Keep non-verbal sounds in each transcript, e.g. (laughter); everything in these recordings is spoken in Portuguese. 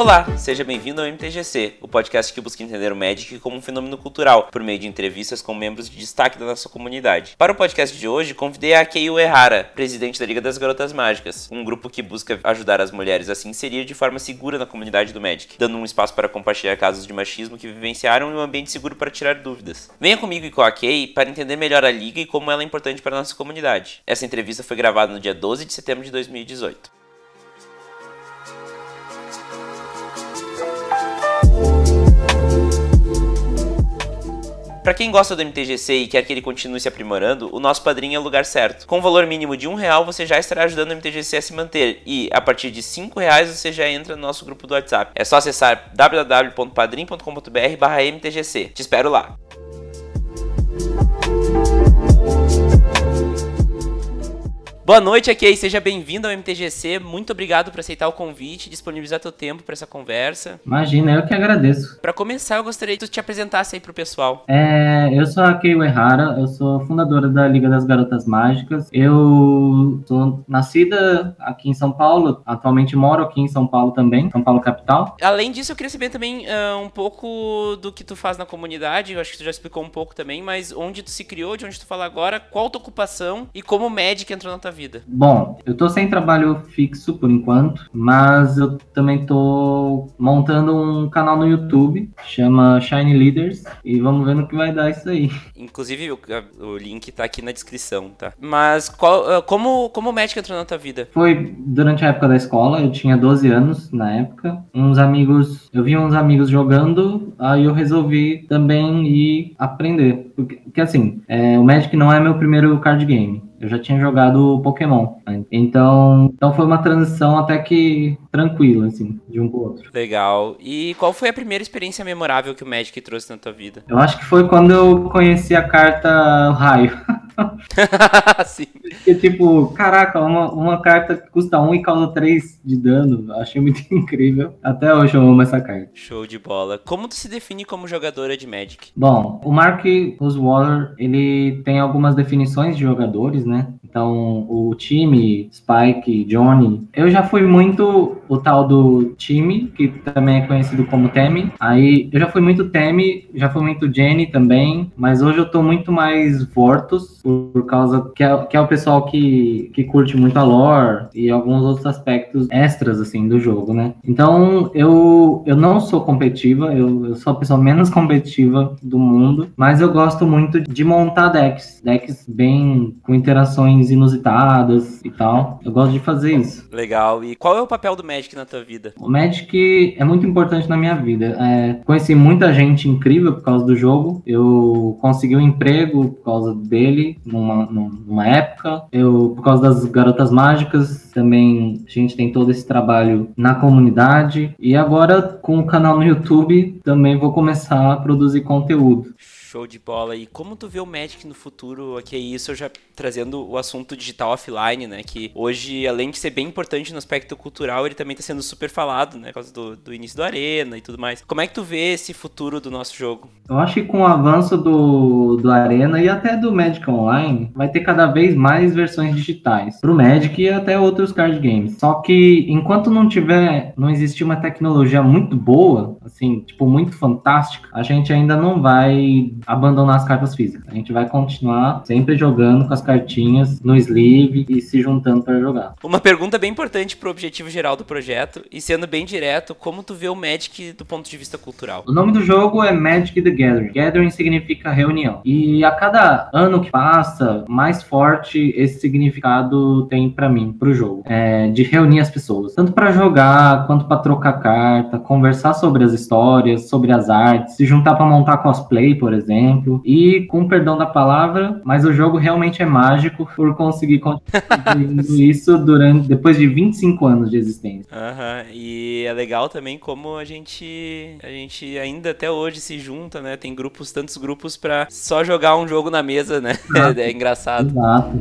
Olá, seja bem-vindo ao MTGC, o podcast que busca entender o Magic como um fenômeno cultural, por meio de entrevistas com membros de destaque da nossa comunidade. Para o podcast de hoje, convidei a Kei Uehara, presidente da Liga das Garotas Mágicas, um grupo que busca ajudar as mulheres a se inserir de forma segura na comunidade do Magic, dando um espaço para compartilhar casos de machismo que vivenciaram e um ambiente seguro para tirar dúvidas. Venha comigo e com a Kei para entender melhor a Liga e como ela é importante para a nossa comunidade. Essa entrevista foi gravada no dia 12 de setembro de 2018. Para quem gosta do MTGC e quer que ele continue se aprimorando, o nosso padrinho é o lugar certo. Com o valor mínimo de um real, você já estará ajudando o MTGC a se manter e, a partir de cinco reais, você já entra no nosso grupo do WhatsApp. É só acessar www.padrim.com.br/mtgc. Te espero lá. Boa noite, aqui seja bem-vindo ao MTGC. Muito obrigado por aceitar o convite e disponibilizar teu tempo para essa conversa. Imagina, eu que agradeço. Para começar, eu gostaria que tu te apresentasse aí pro pessoal. É, eu sou a Kei Uehara, eu sou fundadora da Liga das Garotas Mágicas. Eu sou nascida aqui em São Paulo, atualmente moro aqui em São Paulo também, São Paulo capital. Além disso, eu queria saber também uh, um pouco do que tu faz na comunidade. Eu acho que tu já explicou um pouco também, mas onde tu se criou, de onde tu fala agora, qual tua ocupação e como o Magic entrou na tua vida vida? Bom, eu tô sem trabalho fixo por enquanto, mas eu também tô montando um canal no YouTube, chama Shine Leaders, e vamos ver no que vai dar isso aí. Inclusive, o, o link tá aqui na descrição, tá? Mas qual, ah, como, como o Magic entrou na tua vida? Foi durante a época da escola, eu tinha 12 anos na época. Uns amigos, eu vi uns amigos jogando, aí eu resolvi também ir aprender. Porque, porque assim, é, o Magic não é meu primeiro card game. Eu já tinha jogado Pokémon. Né? Então, então foi uma transição até que tranquila, assim, de um pro outro. Legal. E qual foi a primeira experiência memorável que o Magic trouxe na tua vida? Eu acho que foi quando eu conheci a carta Raio. (laughs) (laughs) Sim. Porque, tipo, caraca, uma, uma carta que custa 1 e causa 3 de dano. Achei muito (laughs) incrível. Até hoje eu amo essa carta. Show de bola. Como tu se define como jogadora de Magic? Bom, o Mark Oswaller, ele tem algumas definições de jogadores, né? Então, o time, Spike, Johnny. Eu já fui muito o tal do time, que também é conhecido como Temi. Aí, eu já fui muito Temi, já fui muito Jenny também. Mas hoje eu tô muito mais Vortus, por, causa que é, que é o pessoal que, que curte muito a lore e alguns outros aspectos extras, assim, do jogo, né? Então, eu, eu não sou competitiva, eu, eu sou a pessoa menos competitiva do mundo, mas eu gosto muito de montar decks. Decks bem com interações inusitadas e tal. Eu gosto de fazer isso. Legal. E qual é o papel do Magic na tua vida? O Magic é muito importante na minha vida. É, conheci muita gente incrível por causa do jogo. Eu consegui um emprego por causa dele numa, numa época. Eu, por causa das garotas mágicas, também a gente tem todo esse trabalho na comunidade. E agora, com o canal no YouTube, também vou começar a produzir conteúdo. Show de bola. E como tu vê o Magic no futuro? Aqui é isso, eu já trazendo o assunto digital offline, né? Que hoje, além de ser bem importante no aspecto cultural, ele também está sendo super falado, né? Por causa do, do, início do Arena e tudo mais. Como é que tu vê esse futuro do nosso jogo? Eu acho que com o avanço do, do Arena e até do Magic Online, vai ter cada vez mais versões digitais pro Magic e até outros card games. Só que enquanto não tiver, não existir uma tecnologia muito boa, assim, tipo, muito fantástica, a gente ainda não vai abandonar as cartas físicas. A gente vai continuar sempre jogando com as cartinhas no sleeve e se juntando para jogar. Uma pergunta bem importante pro objetivo geral do projeto e sendo bem direto, como tu vê o Magic do ponto de vista cultural? O nome do jogo é Magic the Gathering. Gathering significa reunião. E a cada ano que passa, mais forte esse significado tem para mim, pro jogo. É, de reunir as pessoas, tanto para jogar quanto para trocar carta, conversar sobre as histórias, sobre as artes, se juntar para montar cosplay, por exemplo exemplo. E com perdão da palavra, mas o jogo realmente é mágico por conseguir (laughs) continuar isso durante depois de 25 anos de existência. Uhum. E é legal também como a gente a gente ainda até hoje se junta, né? Tem grupos, tantos grupos para só jogar um jogo na mesa, né? (laughs) É, é engraçado. Exato.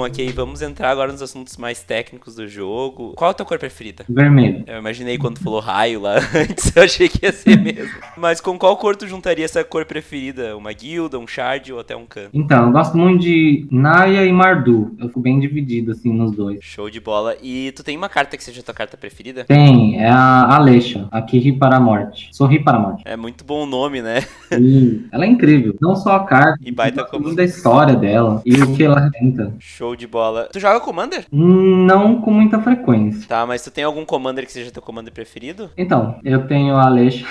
Ok, vamos entrar agora nos assuntos mais técnicos do jogo. Qual a tua cor preferida? Vermelho. Eu imaginei quando falou raio lá (laughs) antes, eu achei que ia ser mesmo. Mas com qual cor tu juntaria essa cor preferida? Uma guilda, um shard ou até um can? Então, eu gosto muito de Naya e Mardu. Eu fico bem dividido, assim, nos dois. Show de bola. E tu tem uma carta que seja tua carta preferida? Tem, é a Alexa, a que ri para a morte. Sorri para a morte. É muito bom o nome, né? E ela é incrível. Não só a carta, E baita como- da história dela e o que ela representa. Show de bola. Tu joga Commander? Não com muita frequência. Tá, mas tu tem algum Commander que seja teu Commander preferido? Então, eu tenho a Alexa.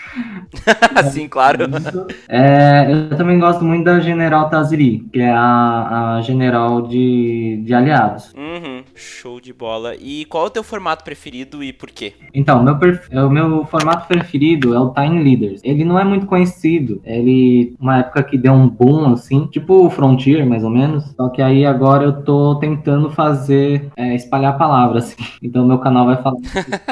(laughs) Sim, claro. (laughs) É, eu também gosto muito da General Taziri, que é a, a general de, de aliados. Uhum, show de bola. E qual é o teu formato preferido e por quê? Então, meu perf- o meu formato preferido é o Time Leaders. Ele não é muito conhecido. Ele, uma época que deu um boom, assim, tipo o Frontier, mais ou menos. Só que aí agora eu tô tentando fazer, é, espalhar a palavra, assim. (laughs) Então, meu canal vai falar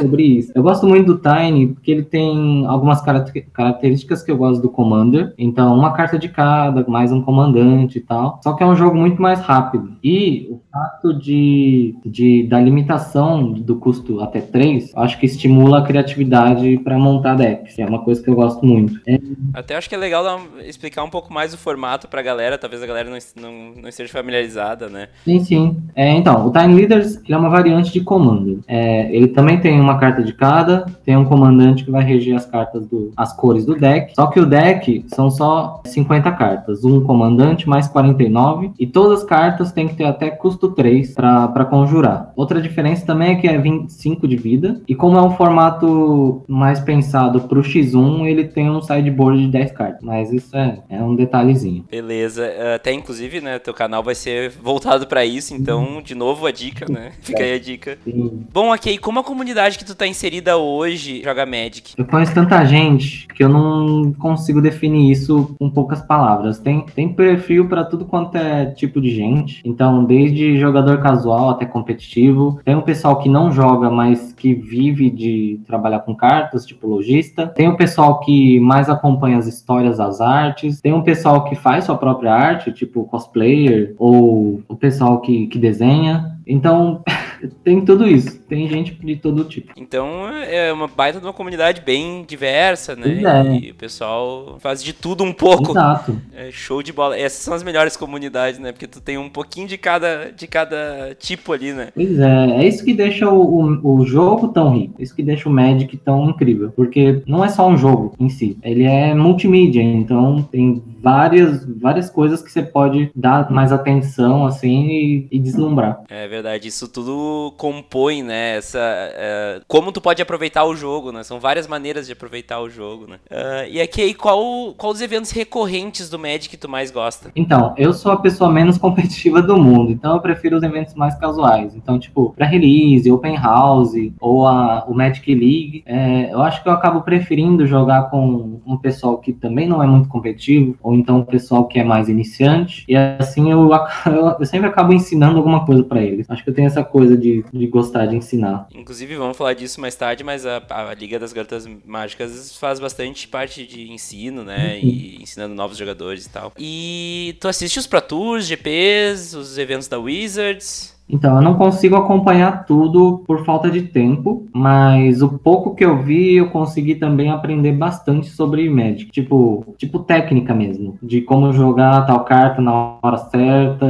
sobre isso. Eu gosto muito do Tiny, porque ele tem algumas caracter- características que eu gosto do Commander. Então, uma carta de cada, mais um comandante e tal. Só que é um jogo muito mais rápido. E fato de, de da limitação do custo até 3, acho que estimula a criatividade para montar decks. É uma coisa que eu gosto muito. É, Até acho que é legal dar explicar um pouco mais o formato pra galera, talvez a galera não, não, não esteja familiarizada, né? sim, sim. É, então, o Time Leaders é uma variante de Commander. É, ele também tem uma carta de cada, tem um comandante que vai reger as cartas do, as cores do deck. Só que o deck são só 50 cartas, um comandante mais 49, e todas as cartas têm que ter até custo 3 para conjurar. Outra diferença também é que é 25 de vida, e como é um formato mais pensado pro X1, ele tem um sideboard de 10 cartas. Mas isso é, é um detalhezinho. Beleza. Eh, Até inclusive, né, teu canal vai ser voltado pra isso, então, de novo a dica, né? Fica aí a dica. Sim. Bom, ok, como a comunidade que tu tá inserida hoje joga Magic? Eu conheço tanta gente que eu não consigo definir isso com poucas palavras. Tem, tem perfil para tudo quanto é tipo de gente. Então, desde jogador casual até competitivo. Tem o pessoal que não joga, mas que vive de trabalhar com cartas, tipo lojista. Tem o pessoal que mais acompanha as histórias, as artes. Tem o pessoal que faz sua própria arte, tipo cosplayer, ou o pessoal que, que desenha. Então, (laughs) tem tudo isso. Tem gente de todo tipo. Então é uma baita de uma comunidade bem diversa, né? É. E o pessoal faz de tudo um pouco. Exato. É show de bola. Essas são as melhores comunidades, né? Porque tu tem um pouquinho de cada, de cada tipo ali, né? Pois é, é isso que deixa o, o, o jogo tão rico, isso que deixa o Magic tão incrível, porque não é só um jogo em si, ele é multimídia, então tem várias, várias coisas que você pode dar mais atenção, assim, e, e deslumbrar. É verdade, isso tudo compõe, né? Essa, é, como tu pode aproveitar o jogo, né? São várias maneiras de aproveitar o jogo, né? Ah, e aqui, aí, qual, qual os eventos recorrentes do Magic que tu mais gosta? Então, eu sou a pessoa menos (laughs) competitiva do mundo, então eu prefiro os eventos mais casuais. Então, tipo, pra release, open house, ou a, o Magic League, é, eu acho que eu acabo preferindo jogar com um pessoal que também não é muito competitivo, ou então um pessoal que é mais iniciante, e assim eu, (laughs) eu, eu sempre acabo ensinando alguma coisa pra eles. Acho que eu tenho essa coisa de, de gostar de ensinar. Inclusive, vamos falar disso mais tarde, mas a, a Liga das Garotas Mágicas faz bastante parte de ensino, né? E ensinando novos jogadores e tal. E tu assiste os Pro Tours, GPs, os eventos da Wizards. Então, eu não consigo acompanhar tudo por falta de tempo, mas o pouco que eu vi, eu consegui também aprender bastante sobre Magic, tipo, tipo técnica mesmo, de como jogar tal carta na hora certa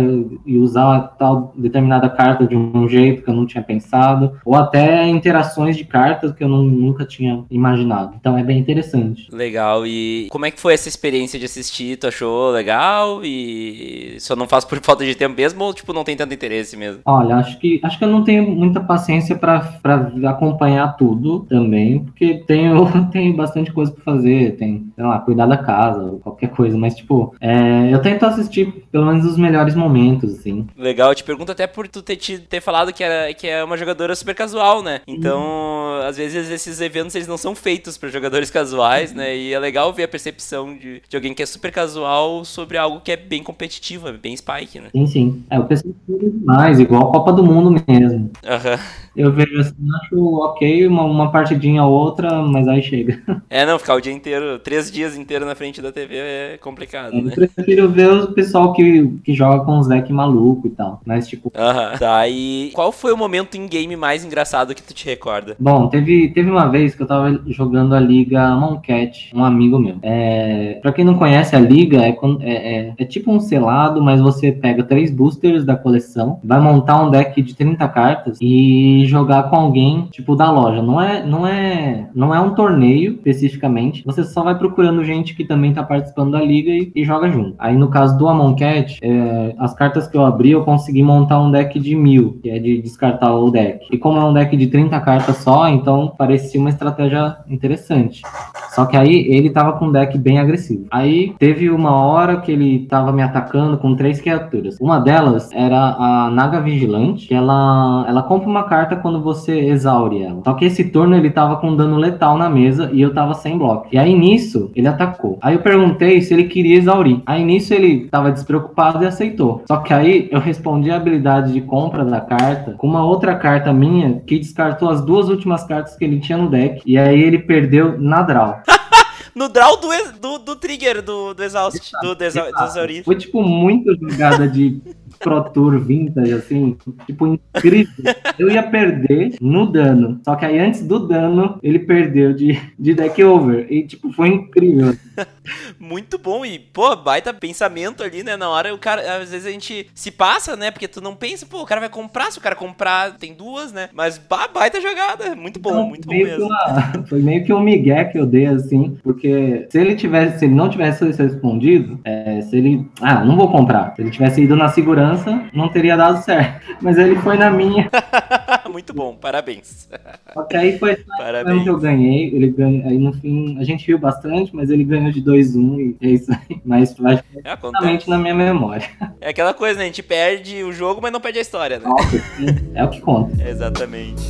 e usar tal determinada carta de um jeito que eu não tinha pensado, ou até interações de cartas que eu não- nunca tinha imaginado. Então, é bem interessante. Legal. E como é que foi essa experiência de assistir? Tu achou legal? E só não faz por (laughs) falta de tempo mesmo ou, tipo, não tem tanto interesse mesmo? Olha, acho que acho que eu não tenho muita paciência para acompanhar tudo também, porque tenho, (laughs) tenho bastante coisa para fazer, tem, sei lá, cuidar da casa, qualquer coisa, mas tipo, é, eu tento assistir pelo menos os melhores momentos, assim. Legal, eu te pergunto até por tu ter, te- ter falado que, era, que é uma jogadora super casual, né? Então, às vezes esses eventos eles não são feitos para jogadores casuais, né? E é legal ver a percepção de, de alguém que é super casual sobre algo que é bem competitivo, é bem spike, né? Sim, sim. É, o pessoal estuda demais e igual Copa do Mundo mesmo. Aham. Eu vejo assim, acho ok, uma, uma partidinha ou outra, mas aí chega. (laughs) É, não, ficar o dia inteiro, três dias inteiro na frente da TV é complicado, Eu né? prefiro ver o pessoal que, que joga com os decks maluco e tal. Mas, tipo, Aham. Tá, e qual foi o momento em game mais engraçado que tu te recorda? Bom, teve, teve uma vez que eu tava jogando a Liga Moncat, um amigo meu. É, pra quem não conhece a Liga, é, é, é, é tipo um selado, mas você pega três boosters da coleção, vai montar um deck de 30 cartas e jogar com alguém, tipo, da loja. Não é, não é, não é um torneio especificamente, você só vai procurando gente que também tá participando da Liga e, e joga junto. Aí no caso do Amon Cat, é, as cartas que eu abri, eu consegui montar um deck de mil, que é de descartar o deck. E como é um deck de 30 cartas só, então parecia uma estratégia interessante. Só que aí ele tava com um deck bem agressivo. Aí teve uma hora que ele tava me atacando com três criaturas. Uma delas era a Naga Vigilante, que ela, ela compra uma carta quando você exaure ela. Só que esse turno ele tava com dano letal na mesa e eu tava sem bloco. E aí nisso ele atacou. Aí eu perguntei se ele queria exaurir. Aí nisso ele tava despreocupado e aceitou. Só que aí eu respondi a habilidade de compra da carta com uma outra carta minha que descartou as duas últimas cartas que ele tinha no deck. E aí ele perdeu na draw. (laughs) No draw do, do, do trigger, do, do exaust, do, do, do exaurir. Foi tipo muito jogada de Pro Tour Vintage, assim, tipo, incrível. Eu ia perder no dano. Só que aí antes do dano, ele perdeu de, de deck over. E, tipo, foi incrível. Muito bom e, pô, baita pensamento ali, né? Na hora o cara, às vezes a gente se passa, né? Porque tu não pensa, pô, o cara vai comprar, se o cara comprar, tem duas, né? Mas ba- baita jogada, muito bom, Então, muito bom mesmo. uma- (laughs) foi meio que um migué que eu dei, assim, porque se ele tivesse, se ele não tivesse respondido, é, se ele, ah, não vou comprar. Se ele tivesse ido na segurança, não teria dado certo. (laughs) Mas ele foi na minha. (laughs) muito bom, parabéns. Só que aí foi Parabéns. que eu ganhei. Ele ganha, aí no fim, a gente riu bastante, mas ele ganhou de 2-1 e é isso aí. (laughs) Mas vai É, acontece. totalmente na minha memória. É aquela coisa, né? A gente perde o jogo, mas não perde a história, né? Nossa, é o que conta. Exatamente.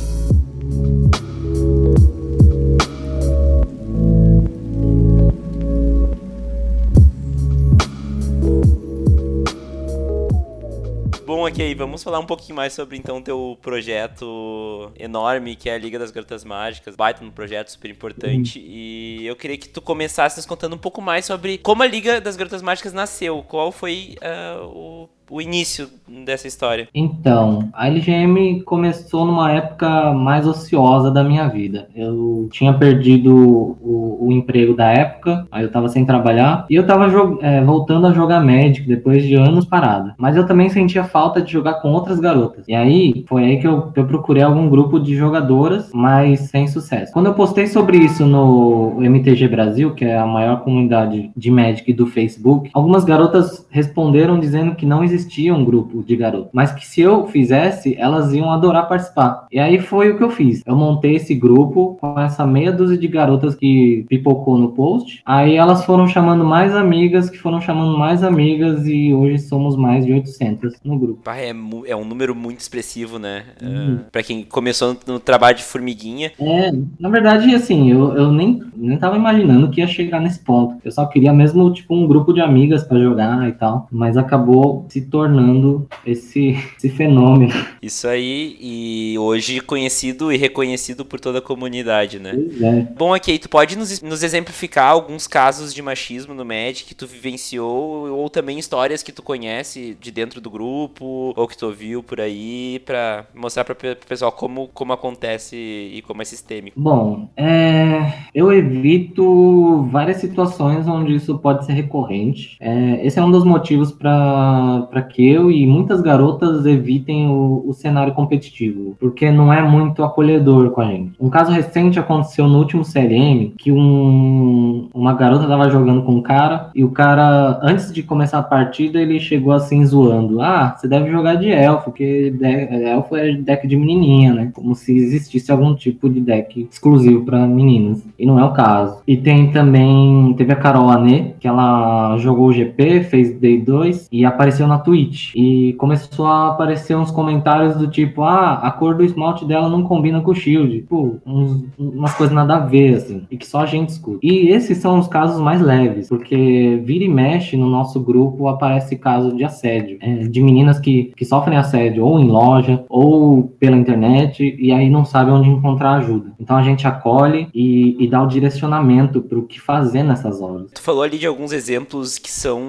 Bom, ok, vamos falar um pouquinho mais sobre então o teu projeto enorme que é a Liga das Garotas Mágicas. Baita um projeto super importante. E eu queria que tu começasse nos contando um pouco mais sobre como a Liga das Garotas Mágicas nasceu. Qual foi ah, o, o início dessa história? Então, a LGM começou numa época mais ociosa da minha vida. Eu tinha perdido o, o emprego da época, aí eu tava sem trabalhar, e eu tava é, voltando a jogar Magic depois de anos parada. Mas eu também sentia falta de jogar com outras garotas. E aí, foi aí que eu, eu procurei algum grupo de jogadoras, mas sem sucesso. Quando eu postei sobre isso no MTG Brasil, que é a maior comunidade de Magic do Facebook, algumas garotas responderam dizendo que não existia um grupo de garotas, mas que se eu fizesse, elas iam adorar participar. E aí foi o que eu fiz. Eu montei esse grupo com essa meia dúzia de garotas que pipocou no post. Aí elas foram chamando mais amigas, que foram chamando mais amigas, e hoje somos mais de 800 no grupo. É, é um número muito expressivo, né? Uhum. Ah, pra quem começou no, trabalho de formiguinha. É, na verdade, assim, eu, eu nem, nem tava imaginando que ia chegar nesse ponto. Eu só queria mesmo, tipo, um grupo de amigas pra jogar e tal. Mas acabou se tornando esse, esse fenômeno. Isso aí, e hoje conhecido e reconhecido por toda a comunidade, né? É. Bom, ok, tu pode nos, nos exemplificar alguns casos de machismo no Magic que tu vivenciou, ou também histórias que tu conhece de dentro do grupo, ou que tu ouviu por aí, pra mostrar pe- pro pessoal como, como acontece e como é sistêmico. Bom, é, eu evito várias situações onde isso pode ser recorrente. É, esse é um dos motivos para que eu e muitas garotas evitem o, o cenário competitivo, porque não é muito acolhedor com a gente. Um caso recente aconteceu no último CLM que um, uma garota estava jogando com um cara e o cara, antes de começar a partida, ele chegou assim zoando: Ah, você deve jogar de elfo, porque de- elfo é deck de menininha, né? Como se existisse algum tipo de deck exclusivo para meninas. E não é o caso. E tem também, teve a Carol Anê, que ela jogou o GP, fez Day 2 e apareceu na Twitch. E começou a aparecer uns comentários do tipo, ah, a cor do esmalte dela não combina com o Shield. Tipo, uns, umas coisas nada a ver, assim, e que só a gente escuta. E esses são os casos mais leves, porque vira e mexe no nosso grupo aparece caso de assédio, é, de meninas que, que sofrem assédio ou em loja ou pela internet e aí não sabem onde encontrar ajuda. Então a gente acolhe e, e dá o direcionamento para o que fazer nessas horas. Tu falou ali de alguns exemplos que são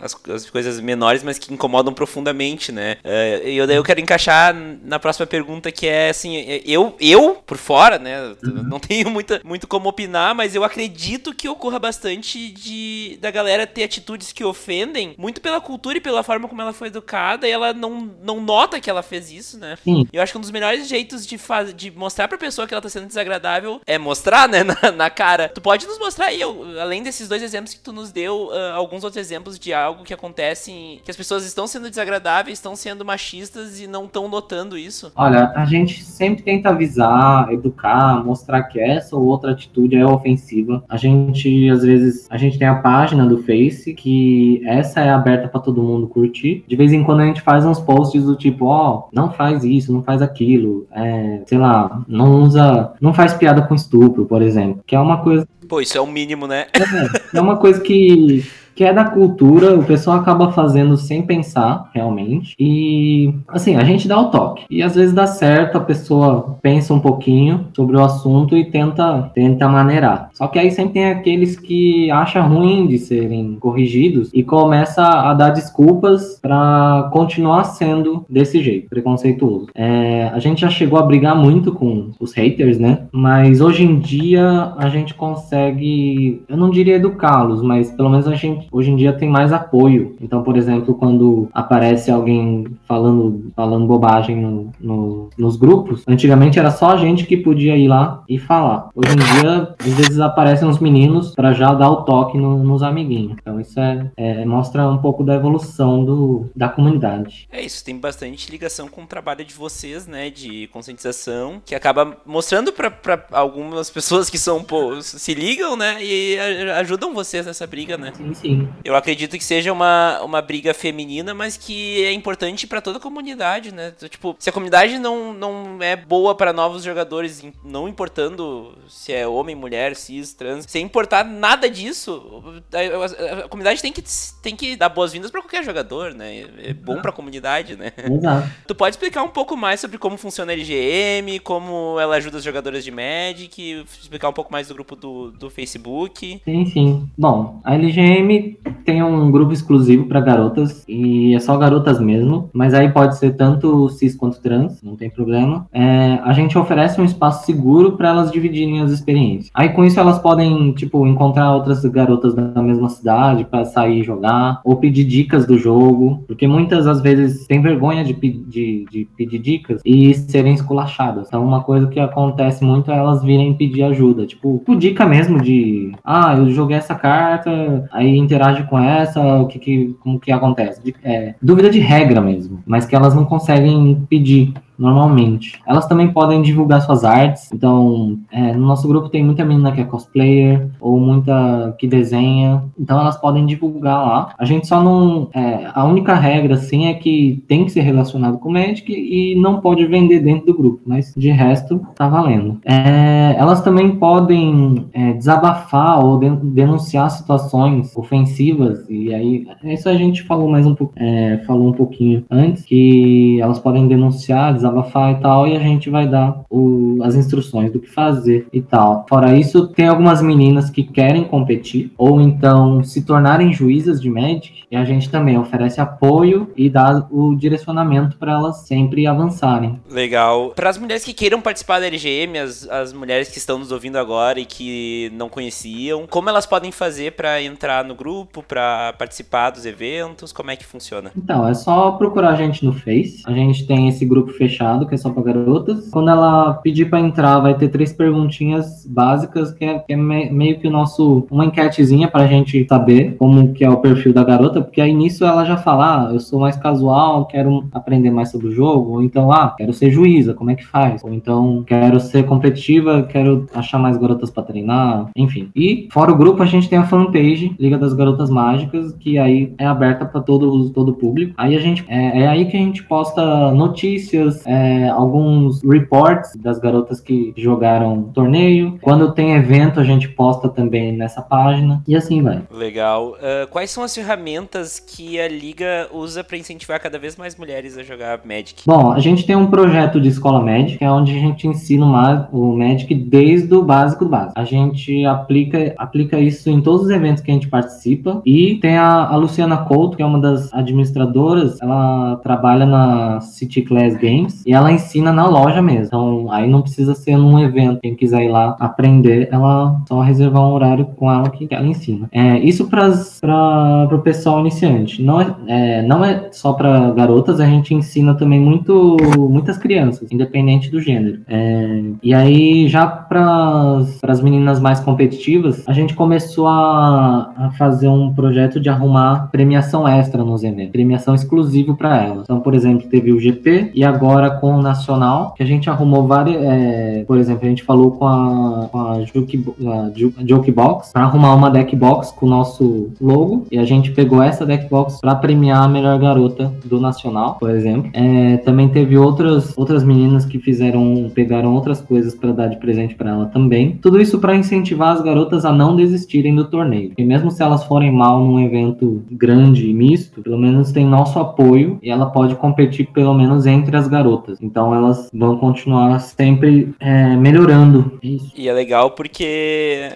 as, as coisas menores, mas que incomodam profundamente, né? Uh, e eu, daí eu quero encaixar na próxima pergunta que é assim, eu, eu por fora, né? Uhum. Não tenho muita, muito como opinar, mas eu acredito que ocorra bastante de da galera ter atitudes que ofendem, muito pela cultura e pela forma como ela foi educada, e ela não, não nota que ela fez isso, né? Sim. Eu acho que um dos melhores jeitos de, faz, de mostrar pra pessoa que ela tá sendo desagradável é mostrar, né, (laughs) na, na cara. Tu pode nos mostrar aí, além desses dois exemplos que tu nos deu, uh, alguns outros exemplos de algo que acontece, que as pessoas estão sendo desagradáveis, estão sendo machistas e não estão notando isso? Olha, a gente sempre tenta avisar, educar, mostrar que essa ou outra atitude é ofensiva. A gente, às vezes, a gente tem a página do Face que essa é aberta para todo mundo curtir. De vez em quando a gente faz uns posts do tipo, ó, oh, não faz isso, não faz aquilo, é, sei lá, não usa, não faz piada com estupro, por exemplo, que é uma coisa Pô, isso é o mínimo, né? É, é uma coisa que que é da cultura, o pessoal acaba fazendo sem pensar, realmente. E, assim, a gente dá o toque. E às vezes dá certo, a pessoa pensa um pouquinho sobre o assunto e tenta, tenta maneirar. Só que aí sempre tem aqueles que acham ruim de serem corrigidos e começa a dar desculpas para continuar sendo desse jeito, preconceituoso. É, a gente já chegou a brigar muito com os haters, né? Mas hoje em dia a gente consegue, eu não diria educá-los, mas pelo menos a gente hoje em dia tem mais apoio. Então, por exemplo, quando aparece alguém falando, falando bobagem no, no, nos grupos, antigamente era só a gente que podia ir lá e falar. Hoje em dia, às vezes aparecem uns meninos para já dar o toque no, nos amiguinhos. Então, isso é, é, mostra um pouco da evolução do, da comunidade. É isso, tem bastante ligação com o trabalho de vocês, né, de conscientização, que acaba mostrando para algumas pessoas que são, pô, se ligam, né, e ajudam vocês nessa briga, né? Sim, sim. Eu acredito que seja uma, uma briga feminina, mas que é importante para toda a comunidade, né? Tipo, se a comunidade não, não é boa para novos jogadores, não importando se é homem, mulher, cis, trans, sem importar nada disso, a, a, a comunidade tem que, tem que dar boas-vindas para qualquer jogador, né? É bom para a comunidade, né? Exato. (laughs) Tu pode explicar um pouco mais sobre como funciona a LGM, como ela ajuda os jogadores de Magic, explicar um pouco mais do grupo do, do Facebook? Sim, sim. Bom, a LGM tem um grupo exclusivo para garotas e é só garotas mesmo, mas aí pode ser tanto cis quanto trans, não tem problema. É, a gente oferece um espaço seguro para elas dividirem as experiências. Aí com isso elas podem, tipo, encontrar outras garotas da mesma cidade para sair jogar ou pedir dicas do jogo, porque muitas às vezes têm vergonha de, de, de pedir dicas e serem esculachadas. Então uma coisa que acontece muito é elas virem pedir ajuda, tipo, dica mesmo de, ah, eu joguei essa carta, aí interage com essa, o que, que como que acontece? É, dúvida de regra mesmo, mas que elas não conseguem pedir normalmente. Elas também podem divulgar suas artes. Então, é, no nosso grupo tem muita menina que é cosplayer ou muita que desenha. Então, elas podem divulgar lá. A gente só não. É, a única regra, assim, é que tem que ser relacionado com o Magic e não pode vender dentro do grupo. Mas de resto, tá valendo. É, elas também podem é, desabafar ou denunciar situações ofensivas. E aí, isso a gente falou mais um pouco. É, falou um pouquinho antes. Que elas podem denunciar, desabafar e tal, e a gente vai dar o, as instruções do que fazer e tal. Fora isso, tem algumas meninas que querem competir, ou então se tornarem juízas de Magic, e a gente também oferece apoio e dá o direcionamento para elas sempre avançarem. Legal. Para as mulheres que queiram participar da LGM, as, as mulheres que estão nos ouvindo agora e que não conheciam, como elas podem fazer para entrar no grupo, para participar dos eventos? Como é que funciona? Então, é só procurar a gente no Face. A gente tem esse grupo fechado fechado, que é só para garotas. Quando ela pedir para entrar, vai ter três perguntinhas básicas, que é, que é me, meio que o nosso uma enquetezinha para a gente saber como que é o perfil da garota, porque aí nisso ela já fala, ah, eu sou mais casual, quero aprender mais sobre o jogo, ou então, ah, quero ser juíza, como é que faz? Ou então, quero ser competitiva, quero achar mais garotas para treinar, enfim. E fora o grupo, a gente tem a fanpage Liga das Garotas Mágicas, que aí é aberta para todo todo público. Aí a gente é, é, aí que a gente posta notícias, é, alguns reports das garotas que jogaram torneio. Quando tem evento, a gente posta também nessa página e assim vai. Legal. Uh, quais são as ferramentas que a liga usa para incentivar cada vez mais mulheres a jogar Magic? Bom, a gente tem um projeto de escola Magic, que é onde a gente ensina o Magic desde o básico do básico. A gente aplica, aplica isso em todos os eventos que a gente participa. E tem a, a Luciana Couto, que é uma das administradoras, ela trabalha na City Class Games e ela ensina na loja mesmo. Então, aí não precisa ser num evento. Quem quiser ir lá aprender, ela só reservar um horário com ela que ela ensina. É, isso para o pessoal iniciante. Não é, é não é só para garotas, a gente ensina também muito muitas crianças, independente do gênero. É, e aí, já para as meninas mais competitivas, a gente começou a, a, fazer um projeto de arrumar premiação extra nos eventos, premiação exclusivo para elas. Então, por exemplo, teve o GP e agora com o Nacional, que a gente arrumou várias. É, por exemplo, a gente falou com a, com a, a Jokebox para arrumar uma deck box com o nosso logo e a gente pegou essa deck box para premiar a melhor garota do Nacional, por exemplo. É, também teve outras, outras meninas que fizeram, pegaram outras coisas para dar de presente para ela também. Tudo isso para incentivar as garotas a não desistirem do torneio. E mesmo se elas forem mal num evento grande e misto, pelo menos tem nosso apoio e ela pode competir pelo menos entre as garotas. Então elas vão continuar sempre é, melhorando. Isso. E é legal porque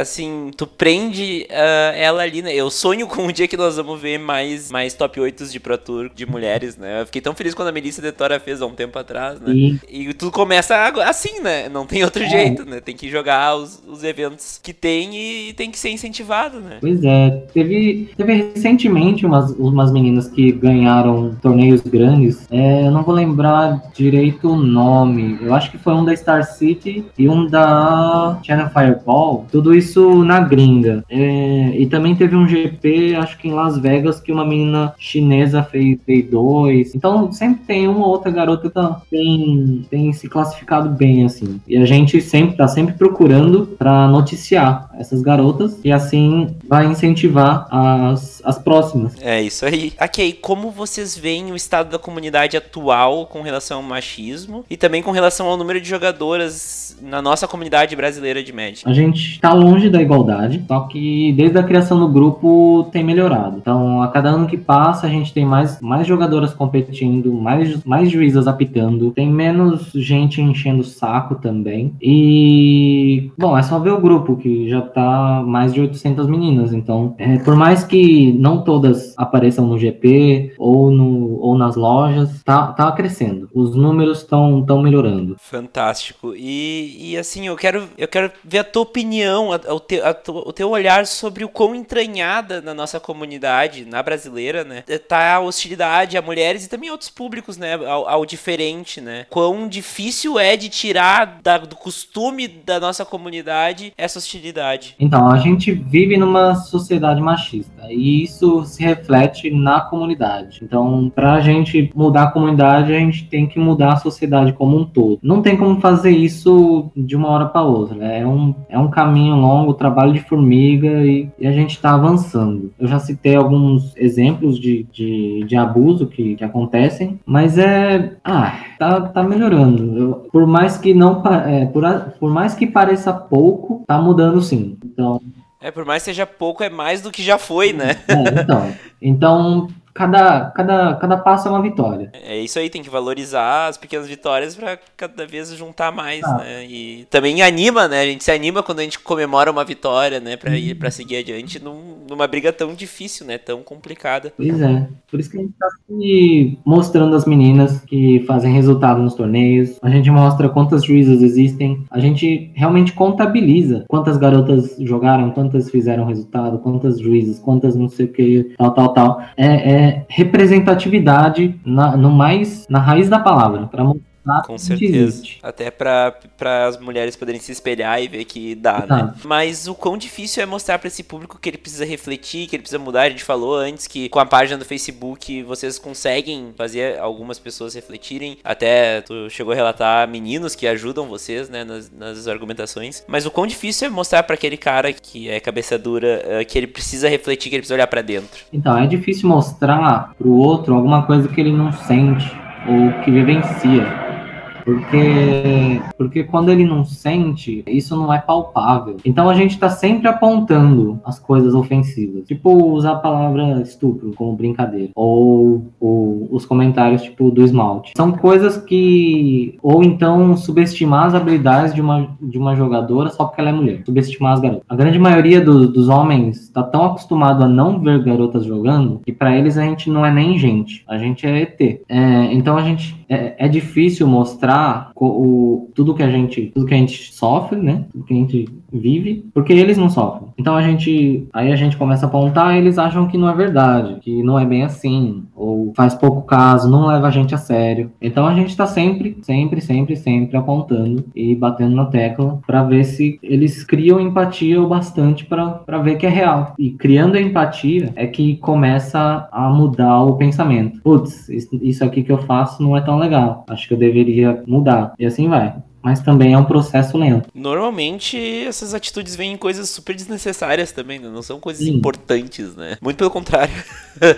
assim, tu prende uh, ela ali, né? Eu sonho com um dia que nós vamos ver mais, mais top 8 de Pro Tour de mulheres, né? Eu fiquei tão feliz quando a Melissa Detora fez há um tempo atrás, né? E, e tudo começa assim, né? Não tem outro é. jeito, né? Tem que jogar os, os eventos que tem e tem que ser incentivado, né? Pois é. Teve, teve recentemente umas, umas meninas que ganharam torneios grandes. É, eu não vou lembrar direito o nome. Eu acho que foi um da Star City e um da Channel Fireball. Tudo isso isso na gringa. É, e também teve um GP, acho que em Las Vegas, que uma menina chinesa fez P2. Então sempre tem uma ou outra garota que tem, tem se classificado bem, assim. E a gente sempre tá sempre procurando para noticiar essas garotas e assim vai incentivar as, as próximas. É isso aí. Ok, como vocês veem o estado da comunidade atual com relação ao machismo e também com relação ao número de jogadoras na nossa comunidade brasileira de Magic? A gente tá longe longe da igualdade, só que desde a criação do grupo tem melhorado. Então, a cada ano que passa, a gente tem mais, mais jogadoras competindo, mais, mais juízas apitando, tem menos gente enchendo o saco também. E, bom, é só ver o grupo, que já tá mais de 800 meninas. Então, é, por mais que não todas apareçam no GP ou, no, ou nas lojas, tá, tá crescendo. Os números estão tão melhorando. Fantástico. E, e assim, eu quero, eu quero ver a tua opinião, a, o, te, a, o teu olhar sobre o quão entranhada na nossa comunidade, na brasileira, né, tá a hostilidade a mulheres e também a outros públicos, né, ao, ao diferente, né. Quão difícil é de tirar da, do costume da nossa comunidade essa hostilidade. Então, a gente vive numa sociedade machista e isso se reflete na comunidade. Então, pra gente mudar a comunidade, a gente tem que mudar a sociedade como um todo. Não tem como fazer isso de uma hora para outra, né? É um, é um caminho longo trabalho de formiga e, e a gente está avançando. Eu já citei alguns exemplos de, de, de abuso que, que acontecem, mas é. Ah, tá, tá melhorando. Eu, por mais que não. É, por, por mais que pareça pouco, tá mudando sim. Então. É, por mais que seja pouco, é mais do que já foi, né? É, então. Então, cada, cada, cada passo é uma vitória. É isso aí, tem que valorizar as pequenas vitórias para cada vez juntar mais, ah. né? E também anima, né? A gente se anima quando a gente comemora uma vitória, né? Para ir para seguir adiante num, numa briga tão difícil, né? Tão complicada. Pois é. Por isso que a gente tá se mostrando as meninas que fazem resultado nos torneios. A gente mostra quantas juízas existem. A gente realmente contabiliza quantas garotas jogaram, quantas fizeram resultado, quantas juízes, quantas não sei o que, tal, tal, tal. É, é é representatividade na, no mais na raiz da palavra, para com certeza. Até para as mulheres poderem se espelhar e ver que dá, né? Mas o quão difícil é mostrar para esse público que ele precisa refletir, que ele precisa mudar. A gente falou antes que com a página do Facebook vocês conseguem fazer algumas pessoas refletirem. Até tu chegou a relatar meninos que ajudam vocês, né, nas, nas argumentações. Mas o quão difícil é mostrar para aquele cara que é cabeça dura eh, que ele precisa refletir, que ele precisa olhar para dentro. Então, é difícil mostrar pro outro alguma coisa que ele não sente ou que vivencia. Porque, porque quando ele não sente, isso não é palpável. Então a gente está sempre apontando as coisas ofensivas. Tipo, usar a palavra estupro como brincadeira. Ou, ou os comentários, tipo, do esmalte. São coisas que. Ou então subestimar as habilidades de uma, de uma jogadora só porque ela é mulher. Subestimar as garotas. A grande maioria do, dos homens está tão acostumado a não ver garotas jogando que para eles a gente não é nem gente. A gente é ET. É, então a gente. É, é difícil mostrar o, tudo que a gente tudo que a gente sofre, né? Tudo que a gente vive, porque eles não sofrem. Então a gente aí a gente começa a apontar, eles acham que não é verdade, que não é bem assim, ou faz pouco caso, não leva a gente a sério. Então a gente está sempre, sempre, sempre, sempre apontando e batendo na tecla para ver se eles criam empatia o bastante para ver que é real. E criando a empatia é que começa a mudar o pensamento. Putz, isso aqui que eu faço não é tão legal. Acho que eu deveria mudar. E assim vai mas também é um processo lento. Normalmente essas atitudes vêm em coisas super desnecessárias também, né? não são coisas Sim. importantes, né? Muito pelo contrário.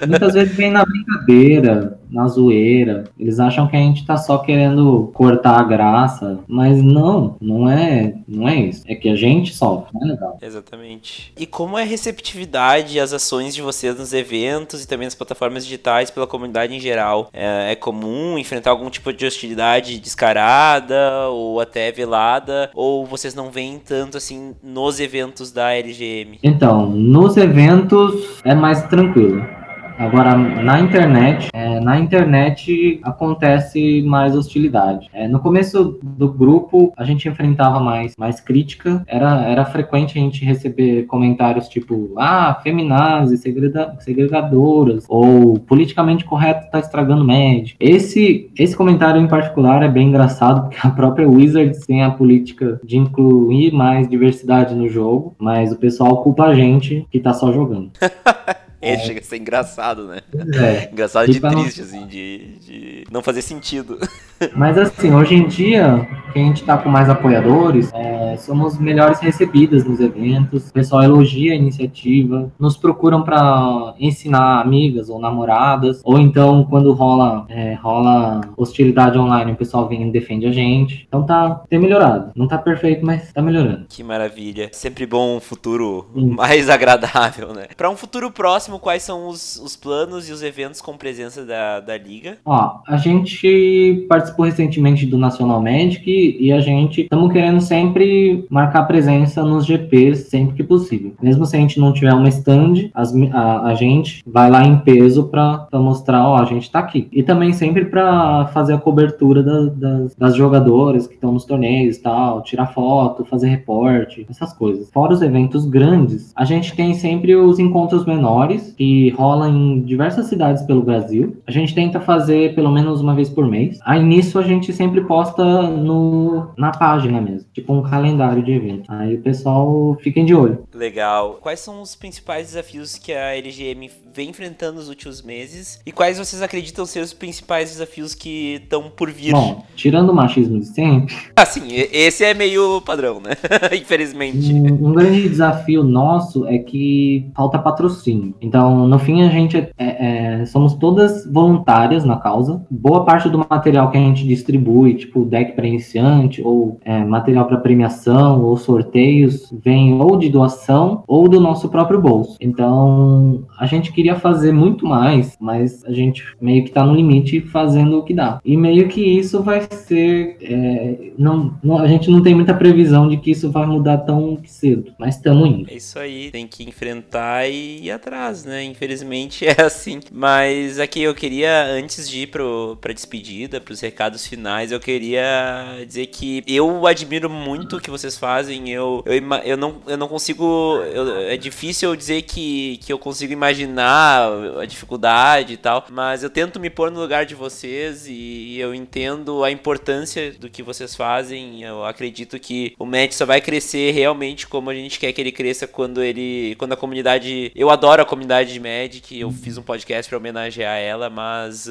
Muitas vezes vem na brincadeira, na zoeira. Eles acham que a gente tá só querendo cortar a graça, mas não, não é, não é isso. É que a gente sofre, não é legal. Exatamente. E como é a receptividade e as ações de vocês nos eventos e também nas plataformas digitais pela comunidade em geral? É, é comum enfrentar algum tipo de hostilidade descarada ou até velada? Ou vocês não veem tanto assim nos eventos da LGM? Então, nos eventos é mais tranquilo. Agora, na internet, é, na internet acontece mais hostilidade. É, no começo do grupo, a gente enfrentava mais, mais crítica. Era, era frequente a gente receber comentários tipo, ah, feminazes, segrega, segregadoras, ou politicamente correto tá estragando médico. Esse, esse comentário em particular é bem engraçado, porque a própria Wizards tem a política de incluir mais diversidade no jogo, mas o pessoal culpa a gente que tá só jogando. (laughs) É, chega a ser engraçado, né? É. Engraçado de triste, assim, de, de não fazer sentido. (laughs) Mas assim, hoje em dia, que a gente tá com mais apoiadores, é, somos melhores recebidas nos eventos, o pessoal elogia a iniciativa, nos procuram para ensinar amigas ou namoradas, ou então quando rola, é, rola hostilidade online, o pessoal vem e defende a gente. Então tá, tem melhorado. Não tá perfeito, mas tá melhorando. Que maravilha. Sempre bom um futuro Sim. mais (laughs) agradável, né? Para um futuro próximo, quais são os, os planos e os eventos com presença da, da Liga? Ó, a gente participou recentemente do National Magic e a gente estamos querendo sempre marcar presença nos GPs sempre que possível. Mesmo se a gente não tiver uma stand, as, a, a, gente vai lá em peso para mostrar, ó, a gente está aqui. E também sempre para fazer a cobertura da, das, das jogadoras que estão nos torneios e tal, tirar foto, fazer reporte, essas coisas. Fora os eventos grandes, a gente tem sempre os encontros menores que rolam em diversas cidades pelo Brasil. A gente tenta fazer pelo menos uma vez por mês. A isso a gente sempre posta no, na página mesmo, tipo um calendário de evento. Aí o pessoal fiquem de olho. Legal. Quais são os principais desafios que a LGM vem enfrentando nos últimos meses e quais vocês acreditam ser os principais desafios que estão por vir? Bom, tirando o machismo de sempre. Ah, sim, esse é meio padrão, né? (laughs) Infelizmente. Um, um, grande desafio nosso é que falta patrocínio. Então, no fim, a gente é, é, somos todas voluntárias na causa. Boa parte do material que a gente distribui, tipo deck para iniciante, ou é, material para premiação, ou sorteios, vem ou de doação ou do nosso próprio bolso. Então, a gente queria fazer muito mais, mas a gente meio que tá no limite fazendo o que dá. E meio que isso vai ser. É, não, não, a gente não tem muita previsão de que isso vai mudar tão cedo, mas estamos indo. É isso aí, tem que enfrentar e ir atrás, né? Infelizmente (laughs) é assim. Mas aqui eu queria, antes de pro, pra despedida, pros recados finais, eu queria dizer que eu admiro muito o que vocês fazem. Eu, eu, eu, não, eu não consigo. Eu, é difícil eu dizer que, que eu consigo imaginar a dificuldade e tal, mas eu tento me pôr no lugar de vocês e eu entendo a importância do que vocês fazem. Eu acredito que o match só vai crescer realmente como a gente quer que ele cresça quando ele. Quando a comunidade. Eu adoro a comunidade de Magic, eu fiz um podcast para homenagear ela, mas uh,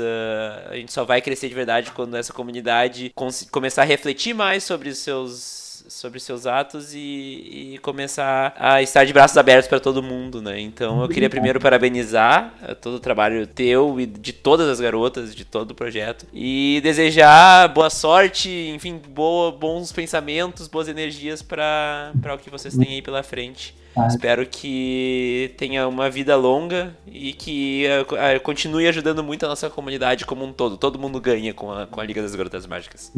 a gente só vai crescer de verdade quando essa comunidade começar a refletir mais sobre os seus sobre seus atos e, e, começar a estar de braços abertos para todo mundo, né? Então eu queria primeiro parabenizar eh, todo o trabalho teu e de todas as garotas, de todo o projeto e desejar boa sorte, enfim, boa, bons pensamentos, boas energias para o que vocês têm aí pela frente. Espero que tenha uma vida longa e que uh, continue ajudando muito a nossa comunidade como um todo. Todo mundo ganha com a, com a Liga das Garotas Mágicas.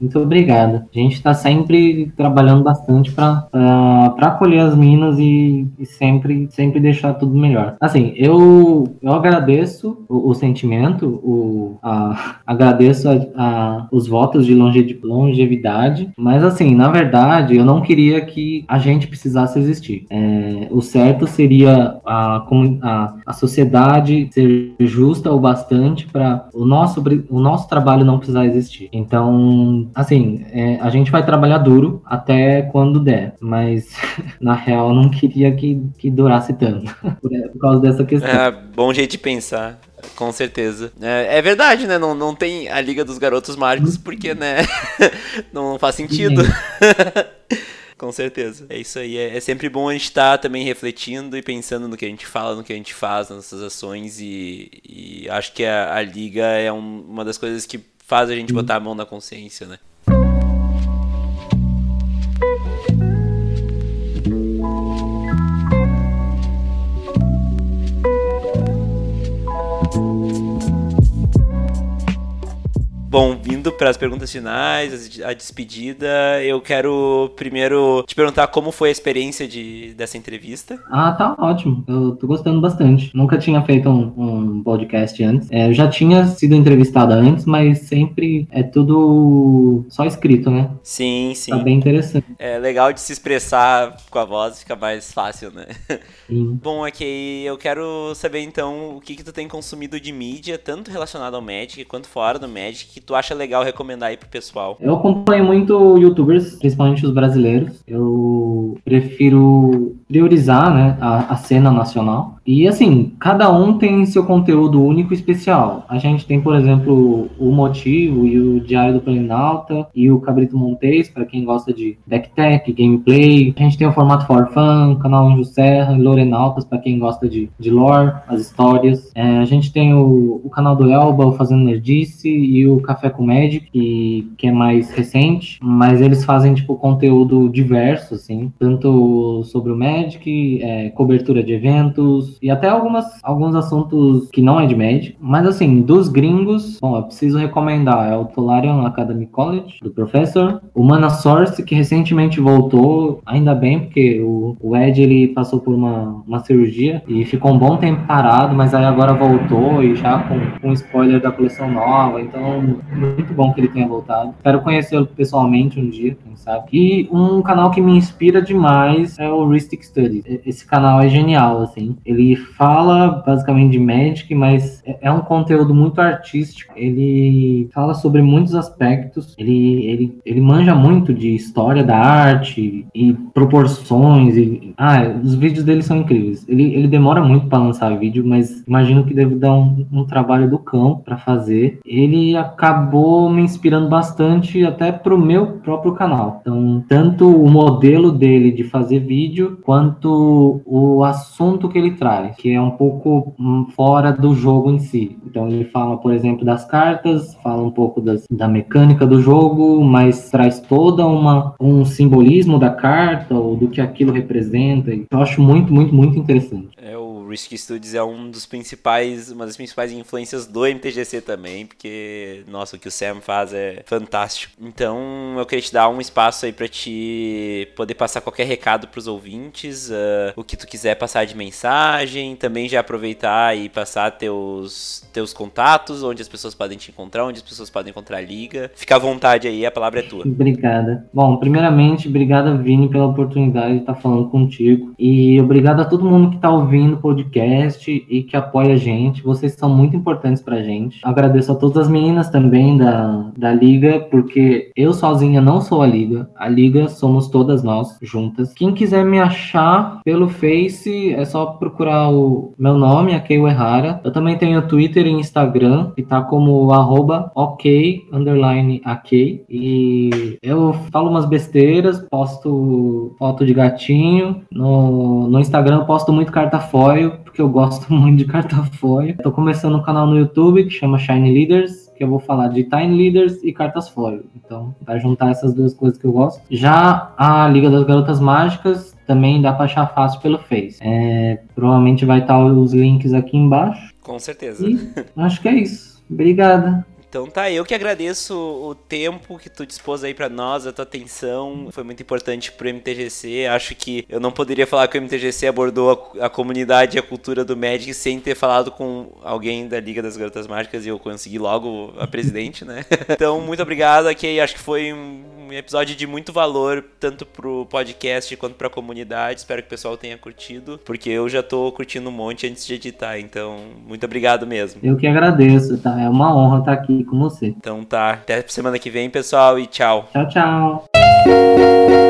muito obrigado. A gente está sempre trabalhando bastante para acolher as minas e, e, sempre, sempre deixar tudo melhor. Assim, eu, eu agradeço o, o sentimento, o, a, agradeço a, a, os votos de longevidade, mas assim, na verdade, eu não queria que a gente precisasse existir existir. É, o certo seria a, a, a sociedade ser justa o bastante para o nosso, o nosso trabalho não precisar existir. Então, assim, é, a gente vai trabalhar duro até quando der, mas (laughs) na real eu não queria que, que durasse tanto (laughs) por, por causa dessa questão. É, bom jeito de pensar. Com certeza. É, é, verdade, né? Não, não tem a Liga dos Garotos Mágicos porque, né? (laughs) não faz sentido. Com certeza. É isso aí. É, é sempre bom a gente estar tá também refletindo e pensando no que a gente fala, no que a gente faz, nas nossas ações. E, e acho que a, a liga é um, uma das coisas que faz a gente botar a mão na consciência, né? Bom, vindo para as perguntas finais, a despedida, eu quero primeiro te perguntar como foi a experiência de, dessa entrevista. Ah, tá ótimo. Eu tô gostando bastante. Nunca tinha feito um, um podcast antes. É, eu já tinha sido entrevistada antes, mas sempre é tudo só escrito, né? Sim, sim. Tá bem interessante. É legal de se expressar com a voz, fica mais fácil, né? Sim. (laughs) Bom, ok. Eu quero saber então o que, que tu tem consumido de mídia, tanto relacionado ao Magic quanto fora do Magic, que tu acha legal recomendar aí pro pessoal? Eu acompanho muito youtubers, principalmente os brasileiros. Eu prefiro priorizar né, a, a, cena nacional. E assim, cada um tem seu conteúdo único e especial. A gente tem, por exemplo, o Motivo e o Diário do Planalta e o Cabrito Montes, para quem gosta de backtech, gameplay. A gente tem o formato For Fun, canal Anjo Serra Lorenautas, para quem gosta de, de lore, as histórias. É, a gente tem o, o canal do Elba, o Fazendo Nerdice e o Café com Magic, que, que é mais recente, mas eles fazem, tipo, conteúdo diverso, assim, tanto sobre o Magic, é, cobertura de eventos e até algumas, alguns assuntos que não é de Magic. Mas assim, dos gringos, bom, eu preciso recomendar é o Tolarian Academy College, do Professor, o Mana Source, que recentemente voltou, ainda bem, porque o, o Ed ele passou por uma, uma cirurgia e ficou um bom tempo parado, mas aí agora voltou e já com, com spoiler da coleção nova, então muito bom que ele tenha voltado. Espero conhecê-lo pessoalmente um dia, quem sabe. E um canal que me inspira demais é o Ristic Studies. Esse canal é genial, assim. Ele fala basicamente de Magic, mas é, é um conteúdo muito artístico. Ele fala sobre muitos aspectos. Ele, ele, ele manja muito de história da arte e proporções. E, ah, os vídeos dele são incríveis. Ele, ele demora muito para lançar vídeo, mas imagino que deve dar um, um trabalho do cão para fazer. Ele acabou me inspirando bastante até pro meu próprio canal. Então, tanto o modelo dele de fazer vídeo, quanto quanto o assunto que ele traz, que é um pouco hum, fora do jogo em si. Então ele fala, por exemplo, das cartas, fala um pouco das, da mecânica do jogo, mas traz toda uma um simbolismo da carta ou do que aquilo representa. Eu acho muito, muito, muito interessante. É o Risk Studios é um dos principais, uma das principais influências do MTGC também, porque, nossa, o que o Sam faz é fantástico. Então, eu queria te dar um espaço aí para te poder passar qualquer recado pros ouvintes, uh, o que tu quiser passar de mensagem, também já aproveitar e passar teus, teus contatos, onde as pessoas podem te encontrar, onde as pessoas podem encontrar a liga. Fica à vontade aí, a palavra é tua. Obrigada. Bom, primeiramente, obrigada, Vini, pela oportunidade de estar falando contigo. E obrigado a todo mundo que está ouvindo o podcast e que apoia a gente. Vocês são muito importantes pra gente. Agradeço a todas as meninas também da, da Liga, porque eu sozinha não sou a Liga. A Liga somos todas nós juntas. Quem quiser me achar pelo Face, é só procurar o meu nome, Akei Errara. Eu também tenho Twitter e Instagram, que tá como arroba ok, underline Akei. E eu falo umas besteiras, posto foto de gatinho. No, no Instagram eu posto muito carta porque eu gosto (laughs) muito de carta foil. Tô começando um canal no YouTube que chama Shine Leaders, que eu vou falar de Time Leaders e cartas foil. Então, vai juntar essas duas coisas que eu gosto. Já a Liga das Garotas Mágicas também dá para achar fácil pelo Face. É, provavelmente vai estar os links aqui embaixo. Com certeza. E acho que é isso. Obrigada. Então tá, eu que agradeço o tempo que tu dispôs aí para nós, a tua atenção, foi muito importante pro MTGC. Acho que eu não poderia falar que o MTGC abordou a, a comunidade e a cultura do Magic sem ter falado com alguém da Liga das Garotas Mágicas e eu consegui logo a presidente, né? (laughs) então, muito obrigado aqui, acho que foi um episódio de muito valor, tanto pro podcast quanto pra comunidade. Espero que o pessoal tenha curtido, porque eu já tô curtindo um monte antes de editar. Então, muito obrigado mesmo. Eu que agradeço, tá? É uma honra estar aqui com você. Então tá, até semana que vem, pessoal, e tchau. Tchau, tchau.